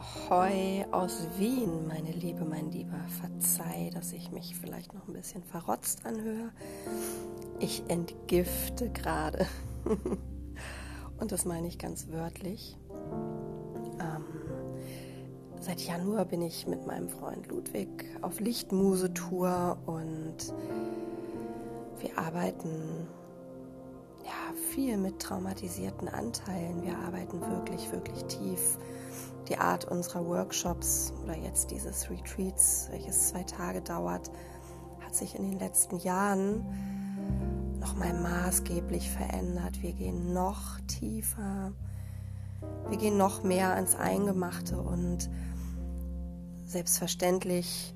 Ahoi aus Wien, meine Liebe, mein Lieber. Verzeih, dass ich mich vielleicht noch ein bisschen verrotzt anhöre. Ich entgifte gerade. Und das meine ich ganz wörtlich. Ähm, seit Januar bin ich mit meinem Freund Ludwig auf Lichtmuse-Tour und wir arbeiten ja, viel mit traumatisierten Anteilen. Wir arbeiten wirklich, wirklich tief die Art unserer Workshops oder jetzt dieses Retreats, welches zwei Tage dauert, hat sich in den letzten Jahren noch mal maßgeblich verändert. Wir gehen noch tiefer, wir gehen noch mehr ans Eingemachte und selbstverständlich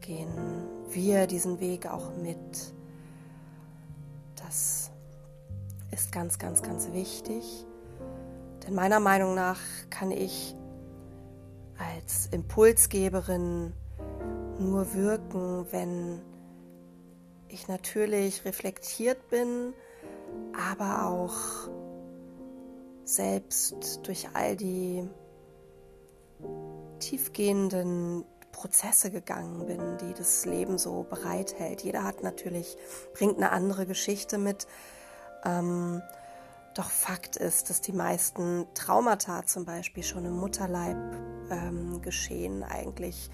gehen wir diesen Weg auch mit. Das ist ganz, ganz, ganz wichtig. Denn meiner Meinung nach kann ich als Impulsgeberin nur wirken, wenn ich natürlich reflektiert bin, aber auch selbst durch all die tiefgehenden Prozesse gegangen bin, die das Leben so bereithält. Jeder hat natürlich, bringt eine andere Geschichte mit. Ähm, doch Fakt ist, dass die meisten Traumata zum Beispiel schon im Mutterleib ähm, geschehen. Eigentlich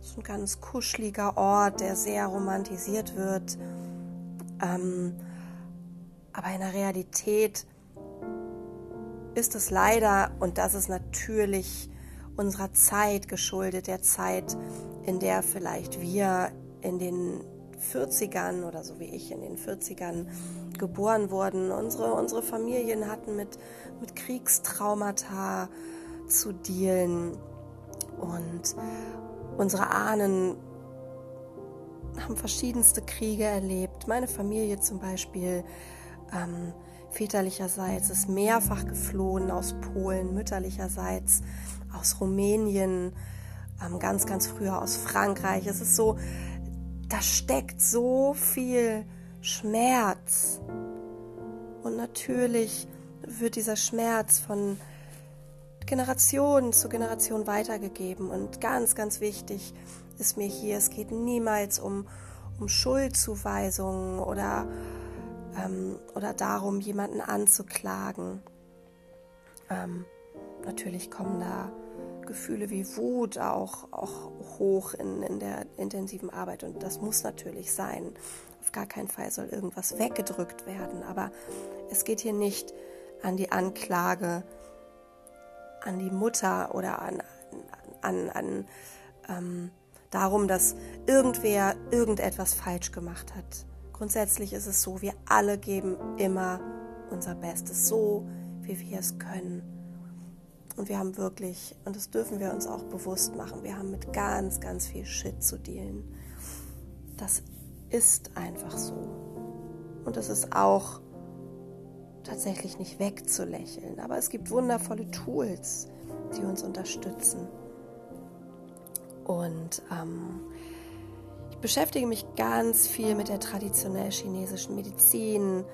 so ein ganz kuscheliger Ort, der sehr romantisiert wird. Ähm, aber in der Realität ist es leider, und das ist natürlich unserer Zeit geschuldet, der Zeit, in der vielleicht wir in den 40ern oder so wie ich in den 40ern geboren wurden. Unsere, unsere Familien hatten mit, mit Kriegstraumata zu dealen und unsere Ahnen haben verschiedenste Kriege erlebt. Meine Familie zum Beispiel ähm, väterlicherseits ist mehrfach geflohen aus Polen, mütterlicherseits aus Rumänien, ähm, ganz, ganz früher aus Frankreich. Es ist so, da steckt so viel Schmerz. Und natürlich wird dieser Schmerz von Generation zu Generation weitergegeben. Und ganz, ganz wichtig ist mir hier, es geht niemals um, um Schuldzuweisungen oder, ähm, oder darum, jemanden anzuklagen. Ähm, natürlich kommen da Gefühle wie Wut auch, auch hoch in, in der intensiven Arbeit und das muss natürlich sein. Auf gar keinen Fall soll irgendwas weggedrückt werden, aber es geht hier nicht an die Anklage an die Mutter oder an, an, an ähm, darum, dass irgendwer irgendetwas falsch gemacht hat. Grundsätzlich ist es so, wir alle geben immer unser Bestes, so wie wir es können. Und wir haben wirklich, und das dürfen wir uns auch bewusst machen, wir haben mit ganz, ganz viel Shit zu dealen. Das ist einfach so. Und es ist auch tatsächlich nicht wegzulächeln. Aber es gibt wundervolle Tools, die uns unterstützen. Und ähm, ich beschäftige mich ganz viel mit der traditionell chinesischen Medizin.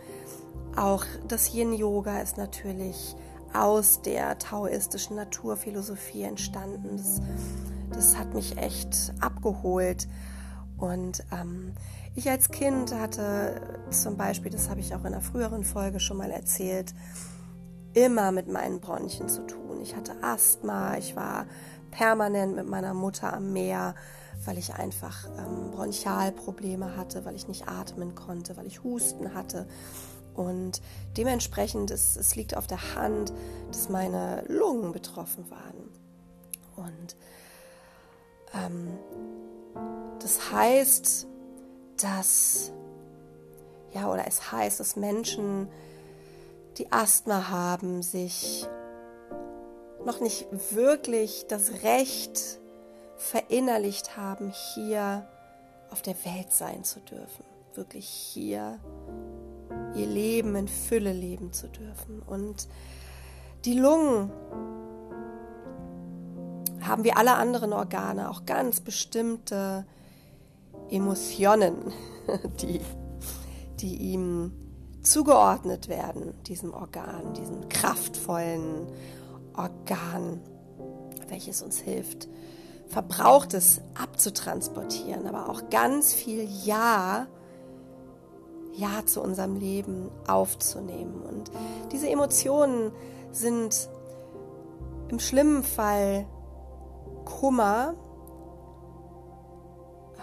Auch das Yin-Yoga ist natürlich aus der taoistischen Naturphilosophie entstanden. Das, das hat mich echt abgeholt. Und ähm, ich als Kind hatte zum Beispiel, das habe ich auch in einer früheren Folge schon mal erzählt, immer mit meinen Bronchien zu tun. Ich hatte Asthma, ich war permanent mit meiner Mutter am Meer, weil ich einfach ähm, Bronchialprobleme hatte, weil ich nicht atmen konnte, weil ich Husten hatte. Und dementsprechend, ist, es liegt auf der Hand, dass meine Lungen betroffen waren. Und ähm, das heißt, dass, ja, oder es heißt, dass Menschen, die Asthma haben, sich noch nicht wirklich das Recht verinnerlicht haben, hier auf der Welt sein zu dürfen. Wirklich hier ihr Leben in Fülle leben zu dürfen. Und die Lungen haben wie alle anderen Organe auch ganz bestimmte Emotionen, die, die ihm zugeordnet werden, diesem Organ, diesem kraftvollen Organ. welches uns hilft, Verbrauchtes abzutransportieren, aber auch ganz viel Ja, Ja zu unserem Leben aufzunehmen. Und diese Emotionen sind im schlimmen Fall Kummer,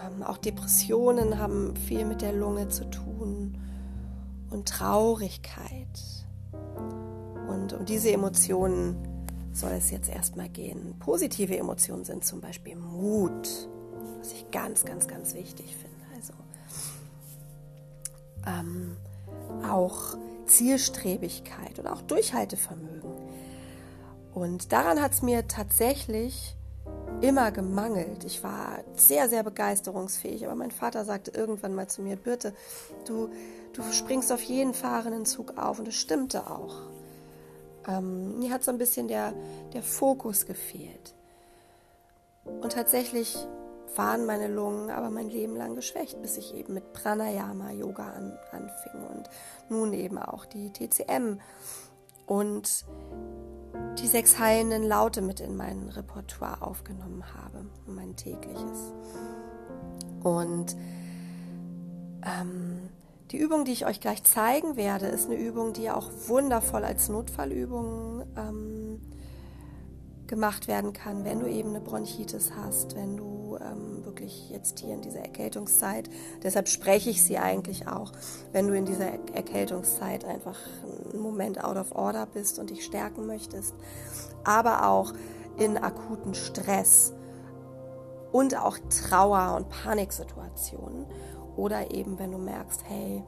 ähm, auch Depressionen haben viel mit der Lunge zu tun und Traurigkeit. Und um diese Emotionen soll es jetzt erstmal gehen. Positive Emotionen sind zum Beispiel Mut, was ich ganz, ganz, ganz wichtig finde. Also ähm, auch Zielstrebigkeit oder auch Durchhaltevermögen. Und daran hat es mir tatsächlich immer gemangelt. Ich war sehr, sehr begeisterungsfähig, aber mein Vater sagte irgendwann mal zu mir, Birte, du, du springst auf jeden fahrenden Zug auf und es stimmte auch. Ähm, mir hat so ein bisschen der, der Fokus gefehlt. Und tatsächlich waren meine Lungen aber mein Leben lang geschwächt, bis ich eben mit Pranayama Yoga an, anfing und nun eben auch die TCM und die sechs heilenden Laute mit in mein Repertoire aufgenommen habe, mein tägliches. Und ähm, die Übung, die ich euch gleich zeigen werde, ist eine Übung, die auch wundervoll als Notfallübung ähm, gemacht werden kann, wenn du eben eine Bronchitis hast, wenn du ähm, wirklich jetzt hier in dieser Erkältungszeit, deshalb spreche ich sie eigentlich auch, wenn du in dieser Erkältungszeit einfach einen Moment out of order bist und dich stärken möchtest, aber auch in akuten Stress und auch Trauer- und Paniksituationen oder eben wenn du merkst, hey,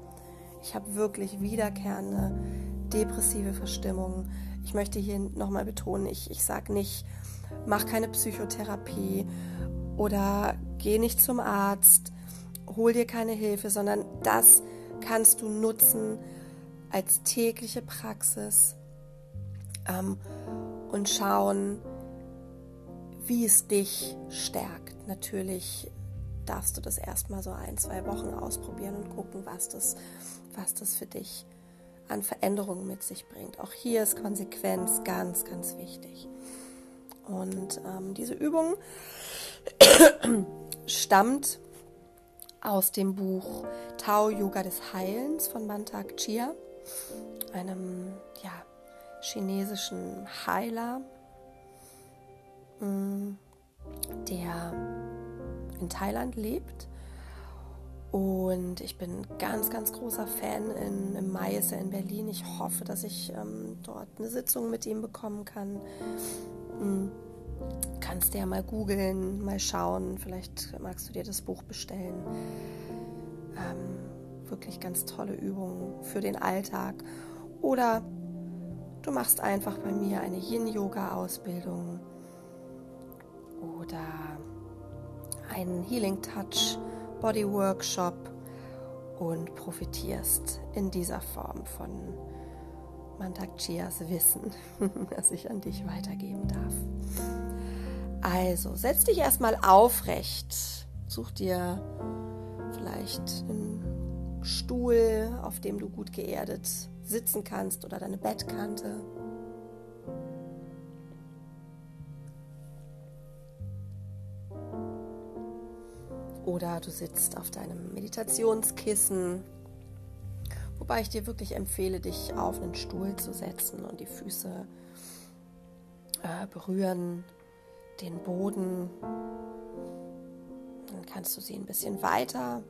ich habe wirklich wiederkehrende depressive Verstimmungen. Ich möchte hier nochmal betonen, ich, ich sage nicht, mach keine Psychotherapie oder geh nicht zum Arzt, hol dir keine Hilfe, sondern das kannst du nutzen als tägliche Praxis ähm, und schauen, wie es dich stärkt. Natürlich darfst du das erstmal so ein, zwei Wochen ausprobieren und gucken, was das, was das für dich an Veränderungen mit sich bringt. Auch hier ist Konsequenz ganz, ganz wichtig. Und ähm, diese Übung stammt aus dem Buch Tao Yoga des Heilens von Mantak Chia, einem ja, chinesischen Heiler, mm, der in Thailand lebt. Und ich bin ganz, ganz großer Fan in, im Mai ist er in Berlin. Ich hoffe, dass ich ähm, dort eine Sitzung mit ihm bekommen kann. Mhm. Kannst du ja mal googeln, mal schauen. Vielleicht magst du dir das Buch bestellen. Ähm, wirklich ganz tolle Übungen für den Alltag. Oder du machst einfach bei mir eine Yin-Yoga-Ausbildung. Oder einen Healing Touch Body Workshop und profitierst in dieser Form von Mantak Chias Wissen, das ich an dich weitergeben darf. Also, setz dich erstmal aufrecht. Such dir vielleicht einen Stuhl, auf dem du gut geerdet sitzen kannst oder deine Bettkante. Oder du sitzt auf deinem Meditationskissen, wobei ich dir wirklich empfehle, dich auf einen Stuhl zu setzen und die Füße äh, berühren den Boden. Dann kannst du sie ein bisschen weiter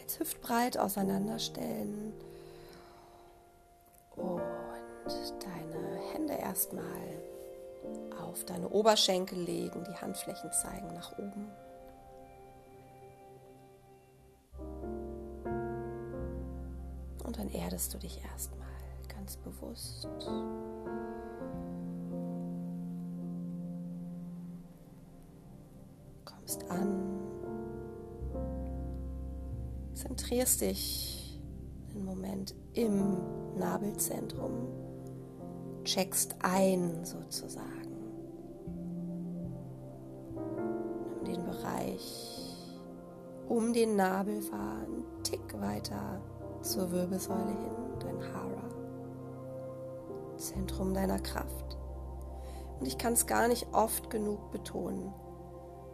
als hüftbreit auseinanderstellen und deine Hände erstmal auf deine Oberschenkel legen, die Handflächen zeigen nach oben. Und dann erdest du dich erstmal ganz bewusst. Kommst an, zentrierst dich einen Moment im Nabelzentrum, checkst ein sozusagen. Nimm den Bereich um den Nabel war Tick weiter zur Wirbelsäule hin, dein Hara, Zentrum deiner Kraft. Und ich kann es gar nicht oft genug betonen.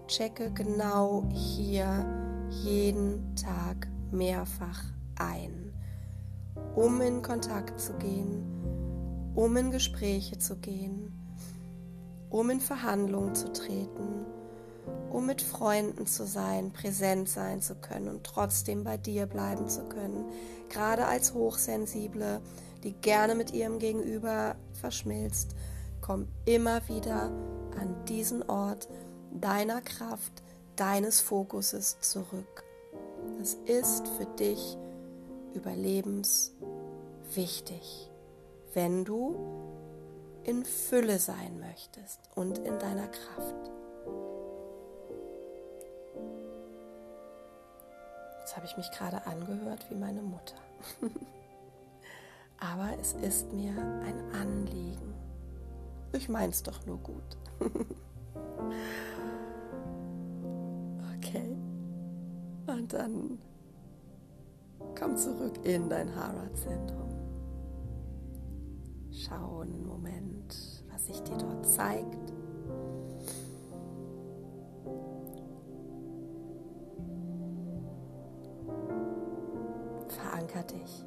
Checke genau hier jeden Tag mehrfach ein, um in Kontakt zu gehen, um in Gespräche zu gehen, um in Verhandlungen zu treten, um mit Freunden zu sein, präsent sein zu können und trotzdem bei dir bleiben zu können, gerade als Hochsensible, die gerne mit ihrem Gegenüber verschmilzt, komm immer wieder an diesen Ort deiner Kraft, deines Fokuses zurück. Das ist für dich überlebenswichtig, wenn du in Fülle sein möchtest und in deiner Kraft. Jetzt habe ich mich gerade angehört wie meine Mutter. Aber es ist mir ein Anliegen. Ich meine es doch nur gut. okay. Und dann komm zurück in dein Hara-Zentrum. Schau einen Moment, was sich dir dort zeigt. Veranker dich.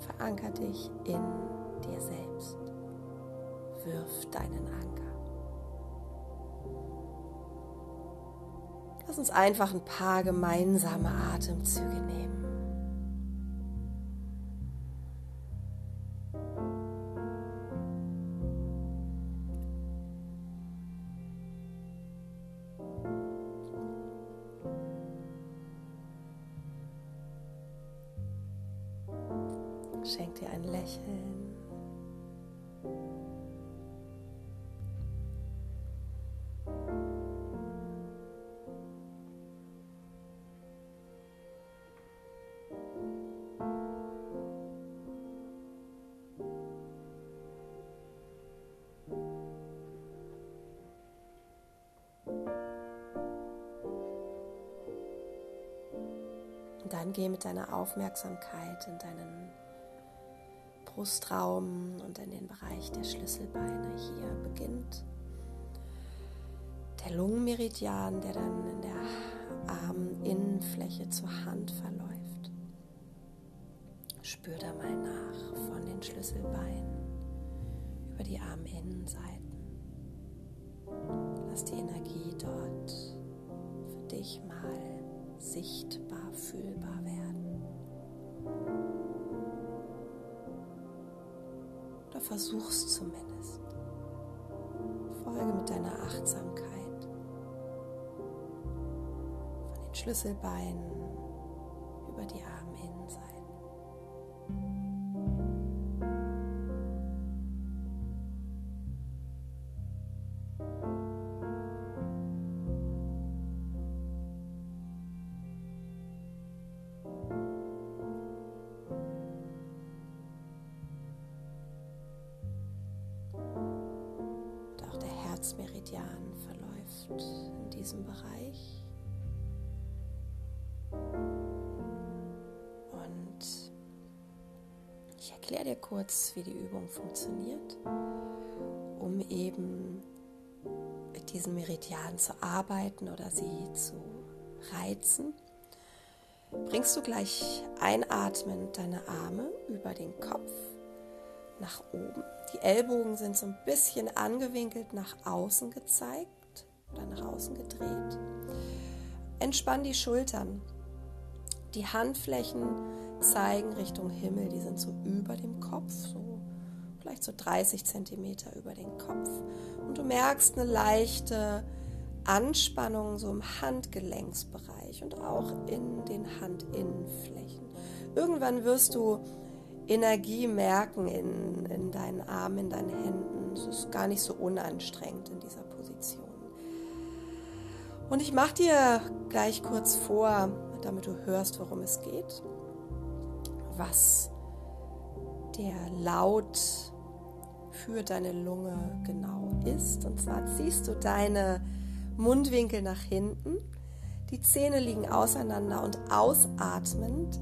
Veranker dich in dir selbst. Wirf deinen Anker. Lass uns einfach ein paar gemeinsame Atemzüge nehmen. Schenk dir ein Lächeln. Dann geh mit deiner Aufmerksamkeit in deinen Brustraum und in den Bereich der Schlüsselbeine. Hier beginnt der Lungenmeridian, der dann in der Arminnenfläche zur Hand verläuft. Spür da mal nach von den Schlüsselbeinen über die Arminnenseiten. Lass die Energie dort für dich mal sichtbar, fühlbar werden. Oder versuch's zumindest. Folge mit deiner Achtsamkeit von den Schlüsselbeinen über die Arminnenseiten. Herzmeridian verläuft in diesem Bereich. Und ich erkläre dir kurz, wie die Übung funktioniert, um eben mit diesen Meridianen zu arbeiten oder sie zu reizen. Bringst du gleich einatmend deine Arme über den Kopf nach oben. Die Ellbogen sind so ein bisschen angewinkelt nach außen gezeigt oder nach außen gedreht. Entspann die Schultern. Die Handflächen zeigen Richtung Himmel, die sind so über dem Kopf, so vielleicht so 30 Zentimeter über den Kopf. Und du merkst eine leichte Anspannung so im Handgelenksbereich und auch in den Handinnenflächen. Irgendwann wirst du Energie merken in, in deinen Armen, in deinen Händen. Es ist gar nicht so unanstrengend in dieser Position. Und ich mache dir gleich kurz vor, damit du hörst, worum es geht, was der Laut für deine Lunge genau ist. Und zwar ziehst du deine Mundwinkel nach hinten, die Zähne liegen auseinander und ausatmend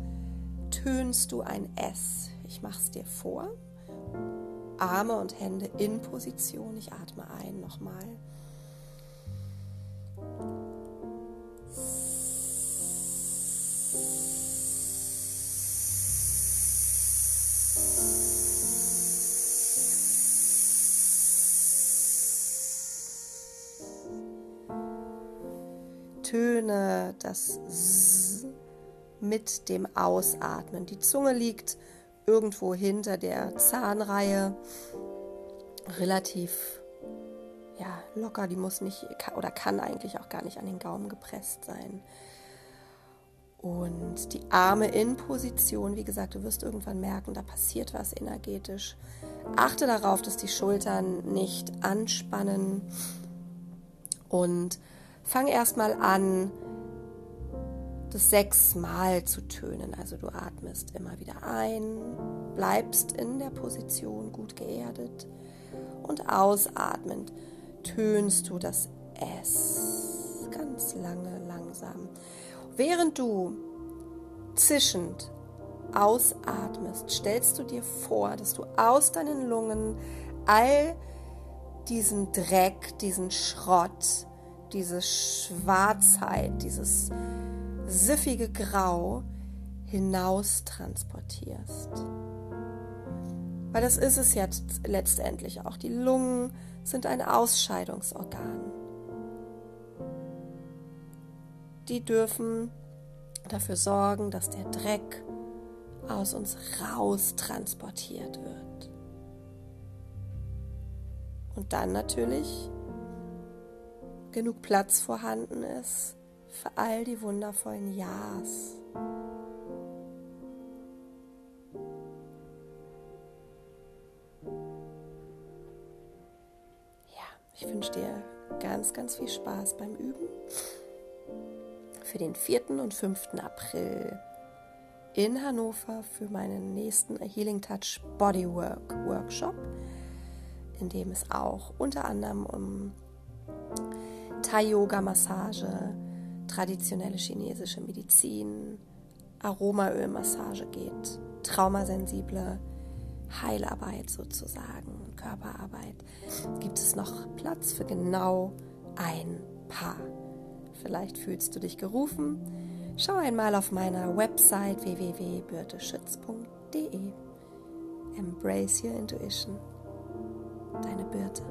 tönst du ein S. Ich mache es dir vor. Arme und Hände in Position. Ich atme ein nochmal. Töne das S mit dem Ausatmen. Die Zunge liegt irgendwo hinter der Zahnreihe, relativ ja, locker, die muss nicht oder kann eigentlich auch gar nicht an den Gaumen gepresst sein. Und die Arme in Position, wie gesagt, du wirst irgendwann merken, da passiert was energetisch. Achte darauf, dass die Schultern nicht anspannen und fang erstmal an, das sechsmal zu tönen. Also du atmest immer wieder ein, bleibst in der Position gut geerdet und ausatmend tönst du das S ganz lange, langsam. Während du zischend ausatmest, stellst du dir vor, dass du aus deinen Lungen all diesen Dreck, diesen Schrott, diese Schwarzheit, dieses siffige Grau hinaus transportierst. Weil das ist es jetzt letztendlich auch. Die Lungen sind ein Ausscheidungsorgan. Die dürfen dafür sorgen, dass der Dreck aus uns raus transportiert wird. Und dann natürlich genug Platz vorhanden ist für all die wundervollen Ja's. Ja, ich wünsche dir ganz, ganz viel Spaß beim Üben. Für den 4. und 5. April in Hannover für meinen nächsten Healing Touch Bodywork Workshop, in dem es auch unter anderem um Thai-Yoga-Massage, traditionelle chinesische Medizin, Aromaölmassage geht, traumasensible Heilarbeit sozusagen, Körperarbeit, gibt es noch Platz für genau ein Paar. Vielleicht fühlst du dich gerufen. Schau einmal auf meiner Website www.birteschütz.de. Embrace your intuition. Deine Birte.